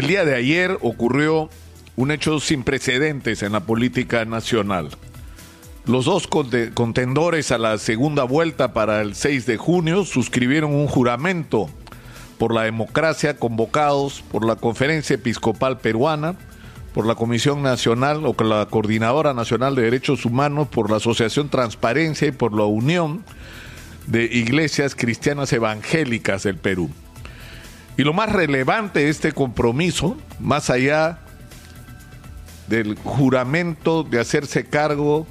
El día de ayer ocurrió un hecho sin precedentes en la política nacional. Los dos contendores a la segunda vuelta para el 6 de junio suscribieron un juramento por la democracia convocados por la Conferencia Episcopal Peruana, por la Comisión Nacional o la Coordinadora Nacional de Derechos Humanos, por la Asociación Transparencia y por la Unión de Iglesias Cristianas Evangélicas del Perú. Y lo más relevante de este compromiso, más allá del juramento de hacerse cargo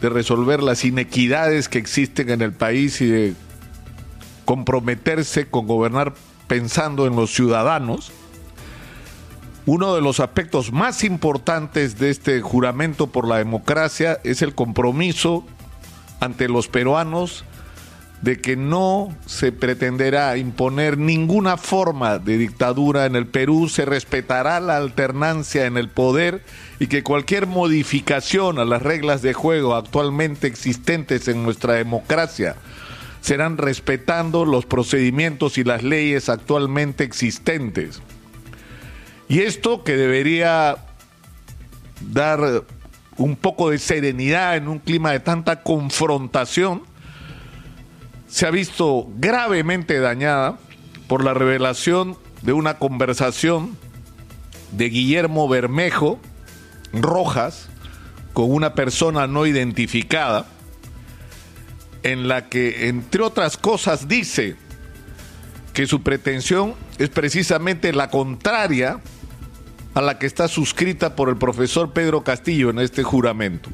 de resolver las inequidades que existen en el país y de comprometerse con gobernar pensando en los ciudadanos, uno de los aspectos más importantes de este juramento por la democracia es el compromiso ante los peruanos de que no se pretenderá imponer ninguna forma de dictadura en el Perú, se respetará la alternancia en el poder y que cualquier modificación a las reglas de juego actualmente existentes en nuestra democracia serán respetando los procedimientos y las leyes actualmente existentes. Y esto que debería dar un poco de serenidad en un clima de tanta confrontación, se ha visto gravemente dañada por la revelación de una conversación de Guillermo Bermejo Rojas con una persona no identificada, en la que, entre otras cosas, dice que su pretensión es precisamente la contraria a la que está suscrita por el profesor Pedro Castillo en este juramento.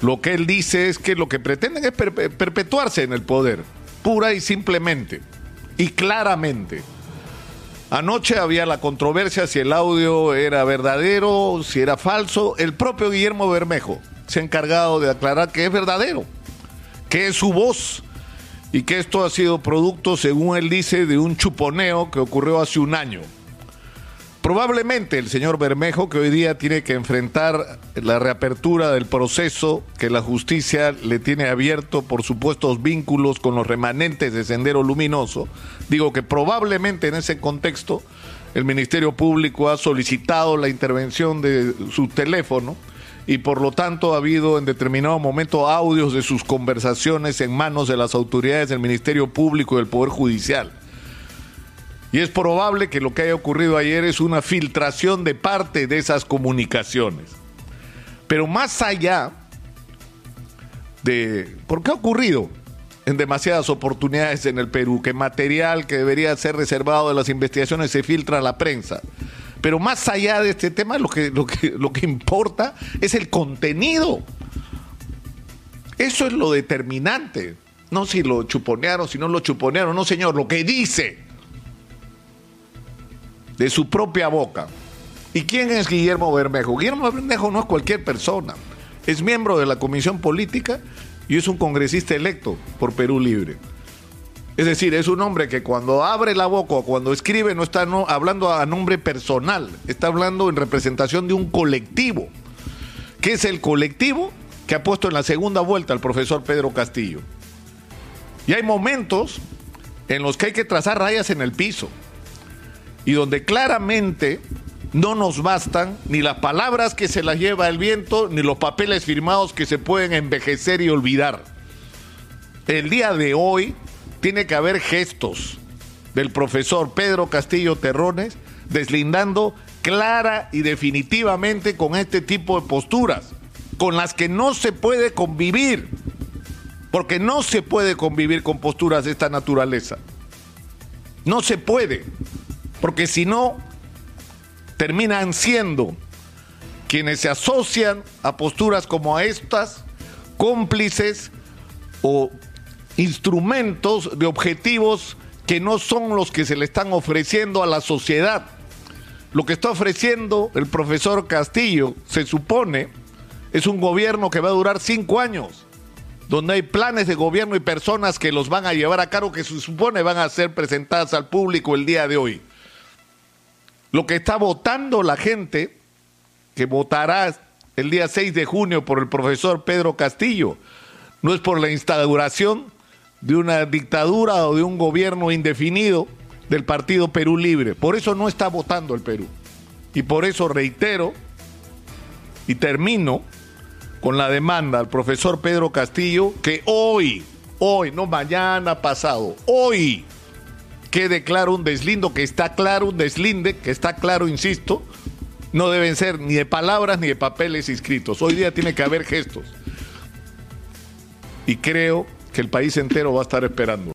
Lo que él dice es que lo que pretenden es perpetuarse en el poder, pura y simplemente, y claramente. Anoche había la controversia si el audio era verdadero, si era falso. El propio Guillermo Bermejo se ha encargado de aclarar que es verdadero, que es su voz y que esto ha sido producto, según él dice, de un chuponeo que ocurrió hace un año. Probablemente el señor Bermejo, que hoy día tiene que enfrentar la reapertura del proceso que la justicia le tiene abierto por supuestos vínculos con los remanentes de Sendero Luminoso, digo que probablemente en ese contexto el Ministerio Público ha solicitado la intervención de su teléfono y por lo tanto ha habido en determinado momento audios de sus conversaciones en manos de las autoridades del Ministerio Público y del Poder Judicial. Y es probable que lo que haya ocurrido ayer es una filtración de parte de esas comunicaciones. Pero más allá de... ¿Por qué ha ocurrido? en demasiadas oportunidades en el Perú, que material que debería ser reservado de las investigaciones se filtra a la prensa. Pero más allá de este tema, lo que, lo que, lo que importa es el contenido. Eso es lo determinante. No si lo chuponearon, si no lo chuponearon, no señor, lo que dice de su propia boca. ¿Y quién es Guillermo Bermejo? Guillermo Bermejo no es cualquier persona. Es miembro de la Comisión Política y es un congresista electo por Perú Libre. Es decir, es un hombre que cuando abre la boca o cuando escribe no está hablando a nombre personal, está hablando en representación de un colectivo. ¿Qué es el colectivo que ha puesto en la segunda vuelta al profesor Pedro Castillo? Y hay momentos en los que hay que trazar rayas en el piso y donde claramente no nos bastan ni las palabras que se las lleva el viento, ni los papeles firmados que se pueden envejecer y olvidar. El día de hoy tiene que haber gestos del profesor Pedro Castillo Terrones deslindando clara y definitivamente con este tipo de posturas, con las que no se puede convivir, porque no se puede convivir con posturas de esta naturaleza. No se puede porque si no, terminan siendo quienes se asocian a posturas como estas, cómplices o instrumentos de objetivos que no son los que se le están ofreciendo a la sociedad. Lo que está ofreciendo el profesor Castillo, se supone, es un gobierno que va a durar cinco años, donde hay planes de gobierno y personas que los van a llevar a cabo que se supone van a ser presentadas al público el día de hoy. Lo que está votando la gente, que votará el día 6 de junio por el profesor Pedro Castillo, no es por la instauración de una dictadura o de un gobierno indefinido del Partido Perú Libre. Por eso no está votando el Perú. Y por eso reitero y termino con la demanda al profesor Pedro Castillo que hoy, hoy, no mañana pasado, hoy quede claro un deslindo, que está claro un deslinde, que está claro, insisto, no deben ser ni de palabras ni de papeles inscritos. Hoy día tiene que haber gestos. Y creo que el país entero va a estar esperando.